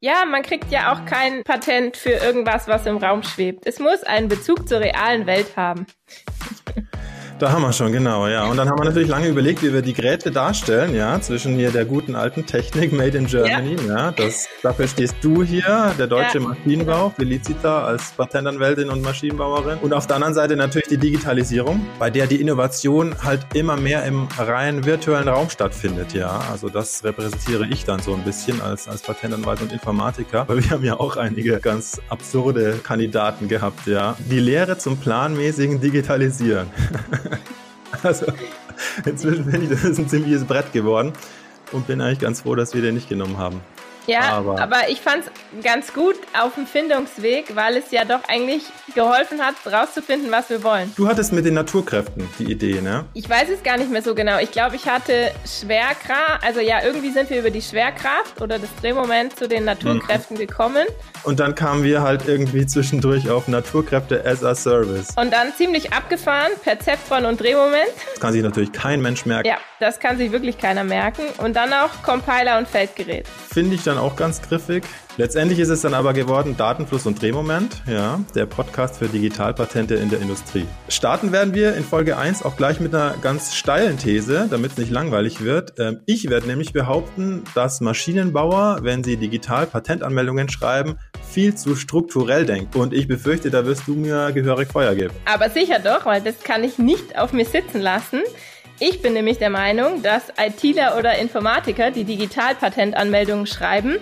Ja, man kriegt ja auch kein Patent für irgendwas, was im Raum schwebt. Es muss einen Bezug zur realen Welt haben. Da haben wir schon, genau, ja. Und dann haben wir natürlich lange überlegt, wie wir die Geräte darstellen, ja, zwischen hier der guten alten Technik Made in Germany, ja. ja das, dafür stehst du hier, der deutsche ja. Maschinenbau, Felicita als Patentanwältin und Maschinenbauerin. Und auf der anderen Seite natürlich die Digitalisierung, bei der die Innovation halt immer mehr im rein virtuellen Raum stattfindet, ja. Also das repräsentiere ich dann so ein bisschen als, als Patentanwalt und Informatiker, weil wir haben ja auch einige ganz absurde Kandidaten gehabt, ja. Die Lehre zum planmäßigen Digitalisieren. Also inzwischen finde ich, das ist ein ziemliches Brett geworden und bin eigentlich ganz froh, dass wir den nicht genommen haben. Ja, aber, aber ich fand es ganz gut auf dem Findungsweg, weil es ja doch eigentlich geholfen hat, rauszufinden, was wir wollen. Du hattest mit den Naturkräften die Idee, ne? Ich weiß es gar nicht mehr so genau. Ich glaube, ich hatte Schwerkraft, also ja, irgendwie sind wir über die Schwerkraft oder das Drehmoment zu den Naturkräften mhm. gekommen. Und dann kamen wir halt irgendwie zwischendurch auf Naturkräfte as a Service. Und dann ziemlich abgefahren, Perzeptron und Drehmoment. Das kann sich natürlich kein Mensch merken. Ja, das kann sich wirklich keiner merken. Und dann auch Compiler und Feldgerät. Finde ich dann auch ganz griffig. Letztendlich ist es dann aber geworden Datenfluss und Drehmoment, ja, der Podcast für Digitalpatente in der Industrie. Starten werden wir in Folge 1 auch gleich mit einer ganz steilen These, damit es nicht langweilig wird. Ähm, ich werde nämlich behaupten, dass Maschinenbauer, wenn sie Digital-Patentanmeldungen schreiben, viel zu strukturell denken. Und ich befürchte, da wirst du mir gehörig Feuer geben. Aber sicher doch, weil das kann ich nicht auf mir sitzen lassen. Ich bin nämlich der Meinung, dass ITler oder Informatiker, die Digitalpatentanmeldungen schreiben,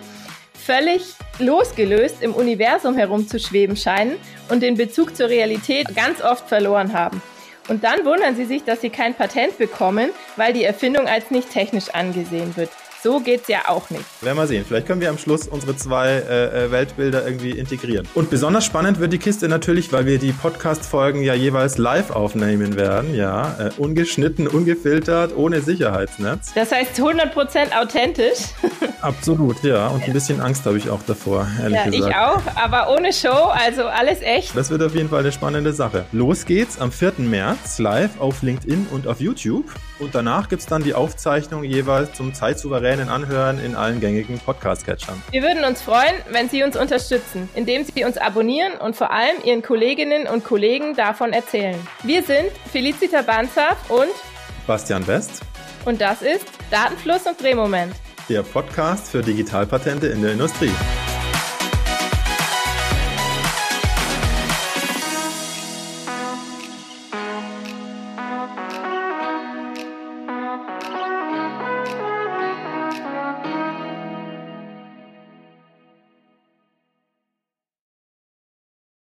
völlig losgelöst im Universum herumzuschweben scheinen und den Bezug zur Realität ganz oft verloren haben. Und dann wundern sie sich, dass sie kein Patent bekommen, weil die Erfindung als nicht technisch angesehen wird. So geht's ja auch nicht. Werden wir sehen. Vielleicht können wir am Schluss unsere zwei äh, äh, Weltbilder irgendwie integrieren. Und besonders spannend wird die Kiste natürlich, weil wir die Podcast-Folgen ja jeweils live aufnehmen werden. Ja, äh, ungeschnitten, ungefiltert, ohne Sicherheitsnetz. Das heißt 100% authentisch. Absolut, ja. Und ein bisschen Angst habe ich auch davor, ehrlich ja, gesagt. Ich auch, aber ohne Show, also alles echt. Das wird auf jeden Fall eine spannende Sache. Los geht's am 4. März live auf LinkedIn und auf YouTube. Und danach gibt es dann die Aufzeichnung jeweils zum zeitsouveränen Anhören in allen gängigen Podcast-Catchern. Wir würden uns freuen, wenn Sie uns unterstützen, indem Sie uns abonnieren und vor allem Ihren Kolleginnen und Kollegen davon erzählen. Wir sind Felicita Banzaf und Bastian West. Und das ist Datenfluss und Drehmoment. Der Podcast für Digitalpatente in der Industrie.